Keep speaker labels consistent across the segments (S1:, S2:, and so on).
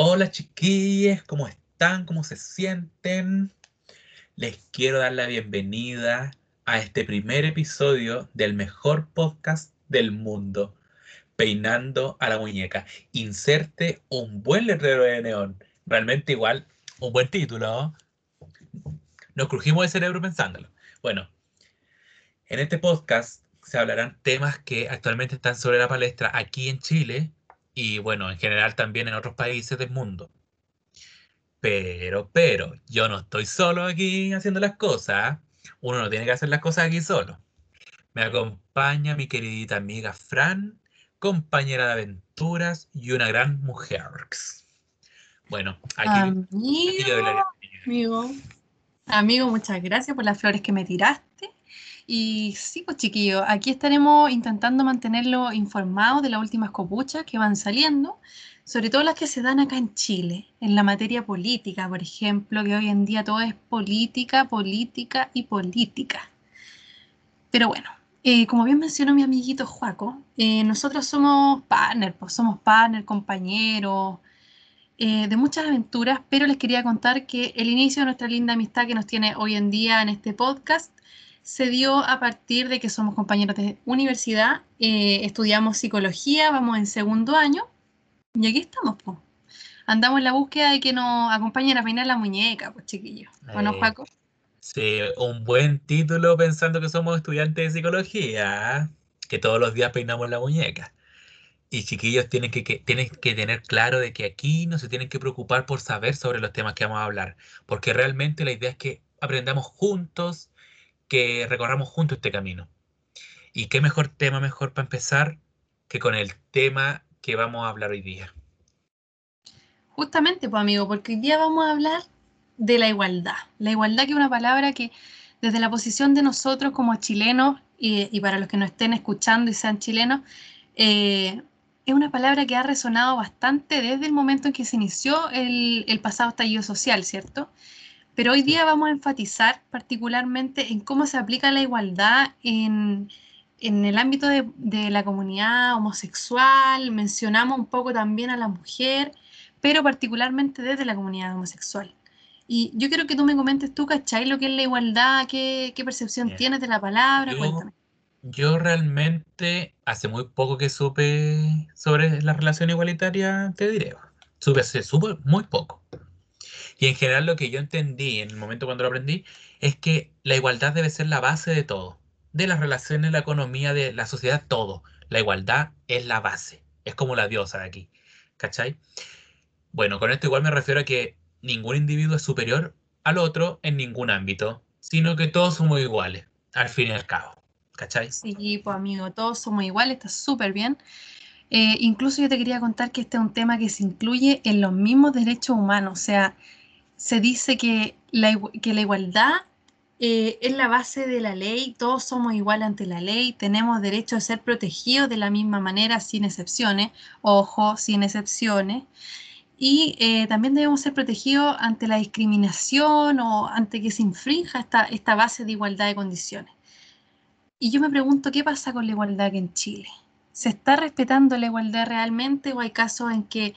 S1: Hola chiquillos, ¿cómo están? ¿Cómo se sienten? Les quiero dar la bienvenida a este primer episodio del mejor podcast del mundo, Peinando a la Muñeca. Inserte un buen letrero de neón. Realmente igual, un buen título. Nos crujimos el cerebro pensándolo. Bueno, en este podcast se hablarán temas que actualmente están sobre la palestra aquí en Chile y bueno, en general también en otros países del mundo. Pero, pero, yo no estoy solo aquí haciendo las cosas. Uno no tiene que hacer las cosas aquí solo. Me acompaña mi queridita amiga Fran, compañera de aventuras y una gran mujer. Bueno, aquí,
S2: amigo, amigo, amigo, muchas gracias por las flores que me tiraste. Y sí, pues chiquillos, aquí estaremos intentando mantenerlo informado de las últimas copuchas que van saliendo, sobre todo las que se dan acá en Chile, en la materia política, por ejemplo, que hoy en día todo es política, política y política. Pero bueno, eh, como bien mencionó mi amiguito Juaco, eh, nosotros somos partner, pues somos partner, compañeros, eh, de muchas aventuras, pero les quería contar que el inicio de nuestra linda amistad que nos tiene hoy en día en este podcast se dio a partir de que somos compañeros de universidad, eh, estudiamos psicología, vamos en segundo año, y aquí estamos, pues. Andamos en la búsqueda de que nos acompañen a peinar la muñeca, pues chiquillos. Bueno,
S1: Eh,
S2: Paco?
S1: sí, un buen título pensando que somos estudiantes de psicología, que todos los días peinamos la muñeca. Y chiquillos tienen que, que- tienen que tener claro de que aquí no se tienen que preocupar por saber sobre los temas que vamos a hablar, porque realmente la idea es que aprendamos juntos, que recorramos juntos este camino. Y qué mejor tema mejor para empezar que con el tema que vamos a hablar hoy día.
S2: Justamente, pues amigo, porque hoy día vamos a hablar de la igualdad. La igualdad que es una palabra que desde la posición de nosotros como chilenos, y, para los que nos estén escuchando y sean chilenos, eh, es una palabra que ha resonado bastante desde el momento en que se inició el, el pasado estallido social, ¿cierto? Pero hoy día vamos a enfatizar particularmente en cómo se aplica la igualdad en, en el ámbito de, de la comunidad homosexual, mencionamos un poco también a la mujer, pero particularmente desde la comunidad homosexual. Y yo quiero que tú me comentes tú, ¿cachai? Lo que es la igualdad, qué, qué percepción
S1: Bien.
S2: tienes de la palabra,
S1: Yo,
S2: cuéntame.
S1: yo realmente hace muy poco que supe sobre la relación igualitaria, te diré. Supe hace súper- muy poco. Y en general lo que yo entendí en el momento cuando lo aprendí es que la igualdad debe ser la base de todo, de las relaciones, la economía, de la sociedad, todo. La igualdad es la base, es como la diosa de aquí, ¿cachai? Bueno, con esto igual me refiero a que ningún individuo es superior al otro en ningún ámbito, sino que todos somos iguales, al fin y al cabo, ¿cachai?
S2: Sí, pues amigo, todos somos iguales, está súper bien. Eh, incluso yo te quería contar que este es un tema que se incluye en los mismos derechos humanos, o sea, se dice que la, que la igualdad eh, es la base de la ley, todos somos iguales ante la ley, tenemos derecho a ser protegidos de la misma manera, sin excepciones, ojo, sin excepciones, y eh, también debemos ser protegidos ante la discriminación o ante que se infrinja esta, esta base de igualdad de condiciones. Y yo me pregunto, ¿qué pasa con la igualdad en Chile? ¿Se está respetando la igualdad realmente o hay casos en que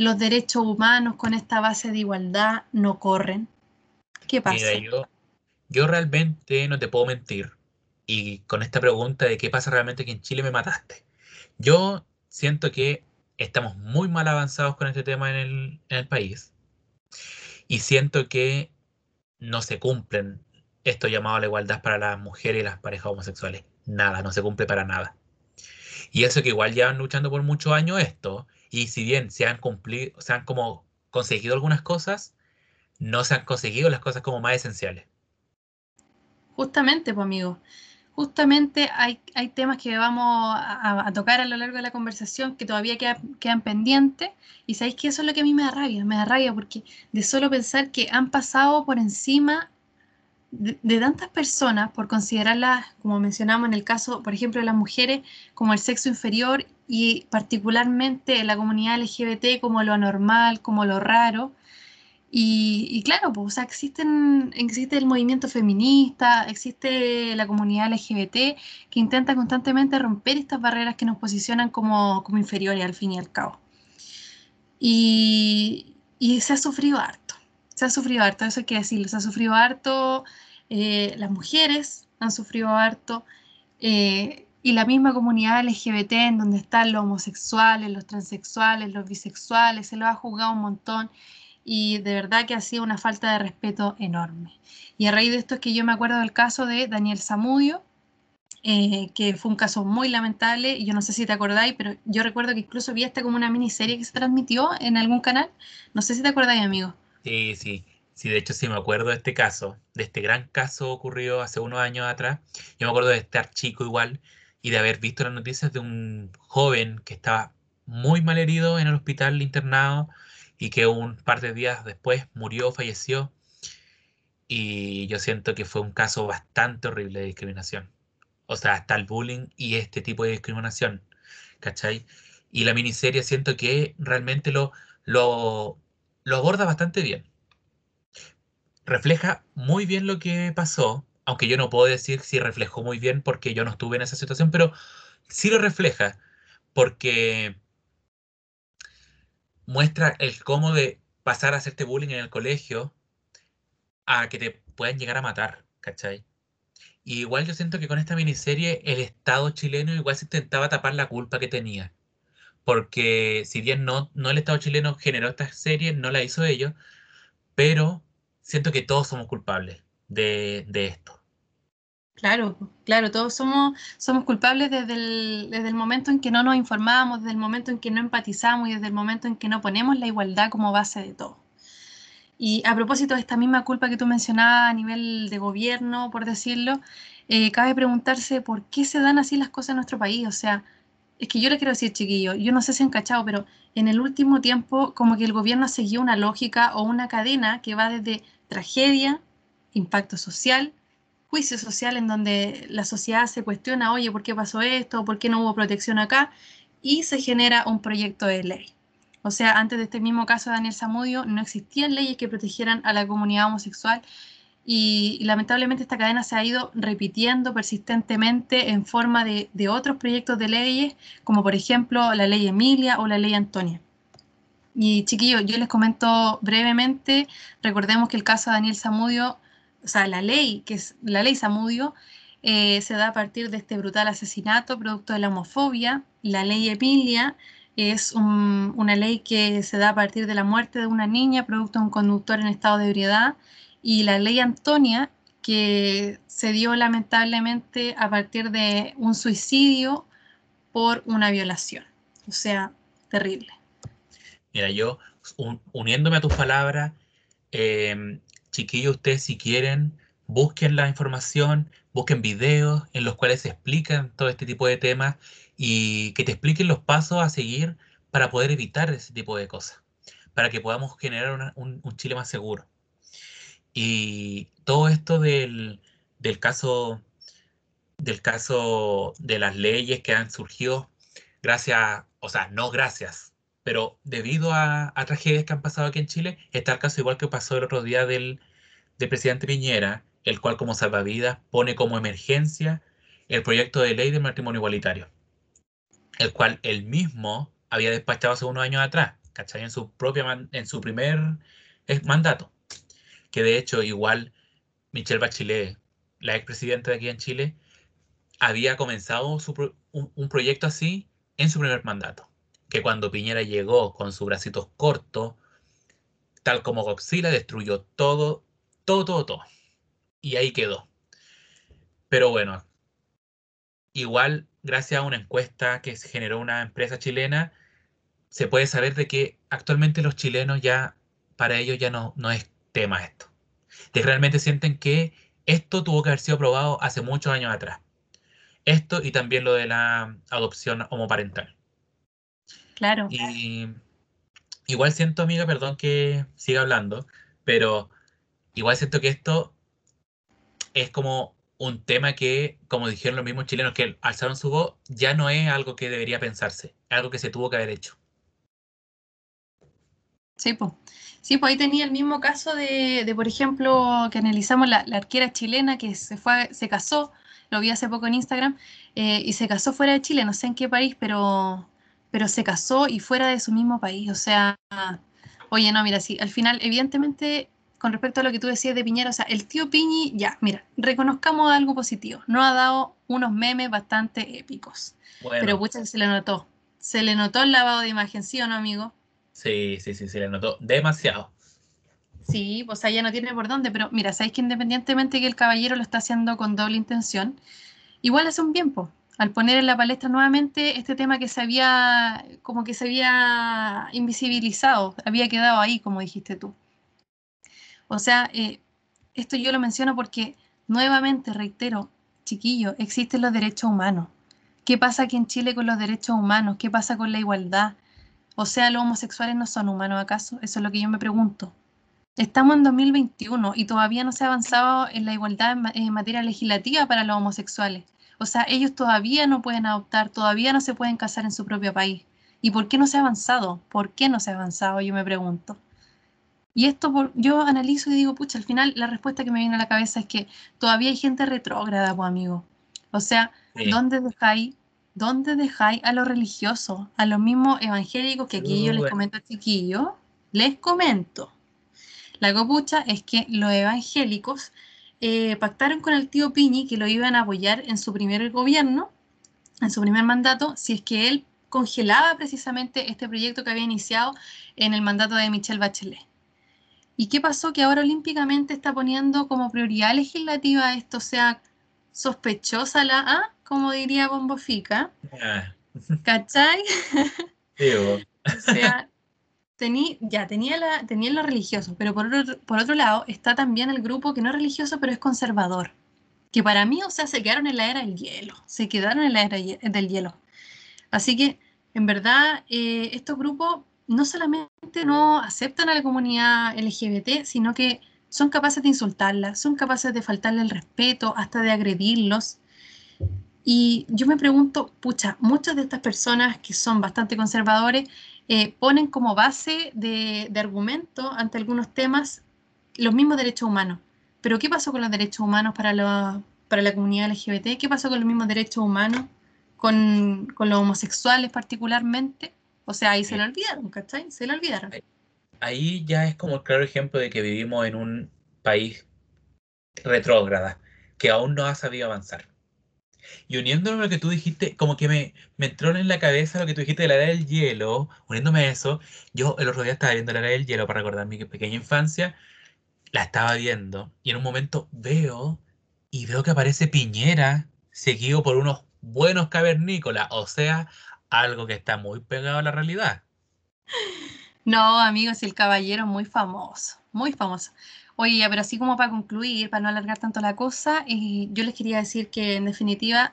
S2: los derechos humanos con esta base de igualdad no corren? ¿Qué
S1: Mira,
S2: pasa?
S1: yo, yo realmente no te puedo mentir. Y con esta pregunta de qué pasa realmente aquí en Chile me mataste. Yo siento que estamos muy mal avanzados con este tema en el, en el país. Y siento que no se cumplen esto llamado la igualdad para las mujeres y las parejas homosexuales. Nada, no se cumple para nada. Y eso que igual llevan luchando por muchos años esto. Y si bien se han cumplido, se han como conseguido algunas cosas, no se han conseguido las cosas como más esenciales.
S2: Justamente, pues amigo, justamente hay, hay temas que vamos a, a tocar a lo largo de la conversación que todavía queda- quedan pendientes y sabéis que eso es lo que a mí me da rabia, me da rabia porque de solo pensar que han pasado por encima de, tantas personas por considerarlas, como mencionamos en el caso, por ejemplo, de las mujeres como el sexo inferior y particularmente la comunidad LGBT como lo anormal, como lo raro. Y, claro, pues, existe el movimiento feminista, existe la comunidad LGBT que intenta constantemente romper estas barreras que nos posicionan como, como inferiores al fin y al cabo. Y, y se ha sufrido harto, se ha sufrido harto, eso hay que decirlo, se ha sufrido harto, eh, las mujeres han sufrido harto, eh, y la misma comunidad LGBT en donde están los homosexuales, los transexuales, los bisexuales, se lo ha juzgado un montón y de verdad que ha sido una falta de respeto enorme. Y a raíz de esto es que yo me acuerdo del caso de Daniel Zamudio, eh, que fue un caso muy lamentable, y yo no sé si te acordáis, pero yo recuerdo que incluso vi esta como una miniserie que se transmitió en algún canal, no sé si te acordáis, amigo.
S1: Sí, sí, sí, de hecho sí me acuerdo de este caso, de este gran caso ocurrido hace unos años atrás, yo me acuerdo de estar chico igual y de haber visto las noticias de un joven que estaba muy mal herido en el hospital internado y que un par de días después murió, falleció. Y yo siento que fue un caso bastante horrible de discriminación. O sea, hasta el bullying y este tipo de discriminación. ¿Cachai? Y la miniserie siento que realmente lo, lo, lo aborda bastante bien. Refleja muy bien lo que pasó, aunque yo no puedo decir si reflejó muy bien porque yo no estuve en esa situación, pero sí lo refleja porque muestra el cómo de pasar a hacerte bullying en el colegio a que te puedan llegar a matar, ¿cachai? Y igual yo siento que con esta miniserie el Estado chileno igual se intentaba tapar la culpa que tenía. Porque si bien no, el Estado chileno generó esta serie, no la hizo ellos, pero siento que todos somos culpables de, esto.
S2: Claro, claro, todos somos, culpables desde el, desde el momento en que no nos informamos, desde el momento en que no empatizamos y desde el momento en que no ponemos la igualdad como base de todo. Y a propósito de esta misma culpa que tú mencionabas a nivel de gobierno, por decirlo, eh, cabe preguntarse por qué se dan así las cosas en nuestro país. O sea, es que yo le quiero decir, chiquillo, yo no sé si han cachado, pero en el último tiempo como que el gobierno seguido una lógica o una cadena que va desde tragedia, impacto social, juicio social en donde la sociedad se cuestiona, oye, ¿por qué pasó esto? ¿Por qué no hubo protección acá? Y se genera un proyecto de ley. O sea, antes de este mismo caso de Daniel Zamudio, no existían leyes que protegieran a la comunidad homosexual y, lamentablemente esta cadena se ha ido repitiendo persistentemente en forma de, otros proyectos de leyes, como por ejemplo la ley Emilia o la ley Antonia. Y chiquillos, yo les comento brevemente, recordemos que el caso de Daniel Zamudio o sea, la ley, que es la ley Samudio, eh, se da a partir de este brutal asesinato producto de la homofobia. La ley Emilia es una ley que se da a partir de la muerte de una niña producto de un conductor en estado de ebriedad. Y la ley Antonia, que se dio lamentablemente a partir de un suicidio por una violación. O sea, terrible.
S1: Mira, yo uniéndome a tus palabras, eh, chiquillos, ustedes si quieren, busquen la información, busquen videos en los cuales se explican todo este tipo de temas y que te expliquen los pasos a seguir para poder evitar ese tipo de cosas, para que podamos generar un, Chile más seguro. Y todo esto del, caso del caso de las leyes que han surgido gracias, o sea, no gracias, pero debido a, tragedias que han pasado aquí en Chile, está el caso igual que pasó el otro día del, presidente Piñera, el cual como salvavidas pone como emergencia el proyecto de ley de matrimonio igualitario, el cual él mismo había despachado hace unos años atrás, ¿cachai? En su, propia en su primer eh, mandato. Que de hecho, igual Michelle Bachelet, la expresidenta de aquí en Chile, había comenzado un proyecto así en su primer mandato que cuando Piñera llegó con sus bracitos cortos, tal como Godzilla, destruyó todo, todo, todo, todo. Y ahí quedó. Pero bueno, igual, gracias a una encuesta que generó una empresa chilena, se puede saber de que actualmente los chilenos ya, para ellos ya no, no es tema esto. De realmente sienten que esto tuvo que haber sido aprobado hace muchos años atrás. Esto y también lo de la adopción homoparental.
S2: Claro.
S1: Y igual siento, amiga, perdón que siga hablando, pero igual siento que esto es como un tema que, como dijeron los mismos chilenos que alzaron su voz, ya no es algo que debería pensarse, es algo que se tuvo que haber hecho.
S2: Sí, pues. Sí, pues ahí tenía el mismo caso de, por ejemplo, que analizamos la, arquera chilena que se fue, se casó, lo vi hace poco en Instagram, eh, y se casó fuera de Chile, no sé en qué país, pero pero se casó y fuera de su mismo país. O sea, oye, no, mira, sí, al final, evidentemente, con respecto a lo que tú decías de Piñera, o sea, el tío Piñi, ya, mira, reconozcamos algo positivo. No ha dado unos memes bastante épicos. Pero pucha se le notó. Se le notó el lavado de imagen, ¿sí o no, amigo?
S1: Sí, sí, sí, se le notó demasiado.
S2: Sí, pues allá no tiene por dónde, pero mira, sabéis que independientemente que el caballero lo está haciendo con doble intención, igual hace un tiempo, al poner en la palestra nuevamente este tema que se había, como que se había invisibilizado, había quedado ahí, como dijiste tú. O sea, eh, esto yo lo menciono porque nuevamente, reitero, chiquillo, existen los derechos humanos. ¿Qué pasa aquí en Chile con los derechos humanos? ¿Qué pasa con la igualdad? O sea, ¿los homosexuales no son humanos acaso? Eso es lo que yo me pregunto. Estamos en 2021 y todavía no se ha avanzado en la igualdad en, materia legislativa para los homosexuales. O sea, ellos todavía no pueden adoptar, todavía no se pueden casar en su propio país. ¿Y por qué no se ha avanzado? ¿Por qué no se ha avanzado? Yo me pregunto. Y esto yo analizo y digo, pucha, al final la respuesta que me viene a la cabeza es que todavía hay gente retrógrada, pues amigo. O sea, ¿dónde dejáis, dónde dejáis a los religiosos, a los mismos evangélicos que aquí yo les comento a chiquillos? Les comento. La copucha es que los evangélicos eh, pactaron con el tío Piñi que lo iban a apoyar en su primer gobierno, en su primer mandato, si es que él congelaba precisamente este proyecto que había iniciado en el mandato de Michelle Bachelet. ¿Y qué pasó? Que ahora olímpicamente está poniendo como prioridad legislativa esto, o sea, sospechosa la A, como diría Bombofica. Ah. ¿Cachai? o sea, ya tenía, la, tenía lo religioso, pero por otro, por otro lado está también el grupo que no es religioso, pero es conservador. Que para mí, o sea, se quedaron en la era del hielo, se quedaron en la era del hielo. Así que, en verdad, eh, estos grupos no solamente no aceptan a la comunidad LGBT, sino que son capaces de insultarla, son capaces de faltarle el respeto, hasta de agredirlos. Y yo me pregunto, pucha, muchas de estas personas que son bastante conservadores eh, ponen como base de, argumento ante algunos temas los mismos derechos humanos. Pero ¿qué pasó con los derechos humanos para, para la comunidad LGBT? ¿Qué pasó con los mismos derechos humanos con, con los homosexuales particularmente? O sea, ahí se lo olvidaron, ¿cachai? Se lo olvidaron.
S1: Ahí ya es como el claro ejemplo de que vivimos en un país retrógrada, que aún no ha sabido avanzar. Y uniéndome a lo que tú dijiste, como que me, me entró en la cabeza lo que tú dijiste de la edad del hielo, uniéndome a eso, yo el otro día estaba viendo la edad del hielo para recordar mi pequeña infancia, la estaba viendo y en un momento veo y veo que aparece Piñera seguido por unos buenos cavernícolas, o sea, algo que está muy pegado a la realidad.
S2: No, amigos, el caballero muy famoso, muy famoso. Oye, pero así como para concluir, para no alargar tanto la cosa, eh, yo les quería decir que en definitiva,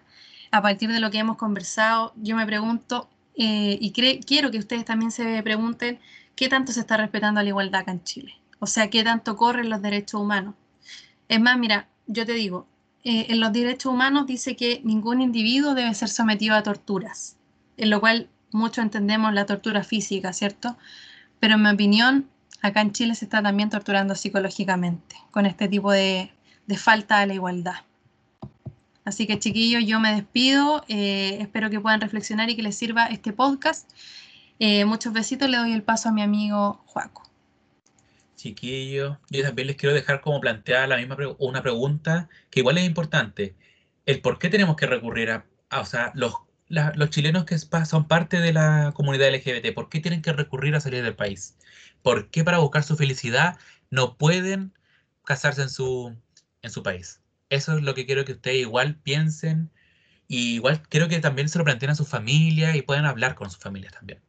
S2: a partir de lo que hemos conversado, yo me pregunto eh, y quiero que ustedes también se pregunten qué tanto se está respetando la igualdad acá en Chile. O sea, qué tanto corren los derechos humanos. Es más, mira, yo te digo, eh, en los derechos humanos dice que ningún individuo debe ser sometido a torturas, en lo cual muchos entendemos la tortura física, ¿cierto? Pero en mi opinión, acá en Chile se está también torturando psicológicamente con este tipo de, falta de la igualdad. Así que chiquillos, yo me despido, eh, espero que puedan reflexionar y que les sirva este podcast. Eh, muchos besitos, le doy el paso a mi amigo Juaco.
S1: Chiquillos, yo también les quiero dejar como planteada la misma una pregunta que igual es importante. El por qué tenemos que recurrir a, o sea, los, los chilenos que son parte de la comunidad LGBT, ¿por qué tienen que recurrir a salir del país? ¿Por qué para buscar su felicidad no pueden casarse en su, en su país? Eso es lo que quiero que ustedes igual piensen y igual quiero que también se lo planteen a su familia y puedan hablar con sus familias también.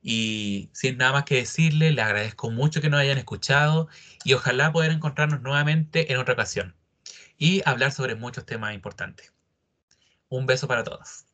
S1: Y sin nada más que decirle, le agradezco mucho que nos hayan escuchado y ojalá poder encontrarnos nuevamente en otra ocasión y hablar sobre muchos temas importantes. Un beso para todos.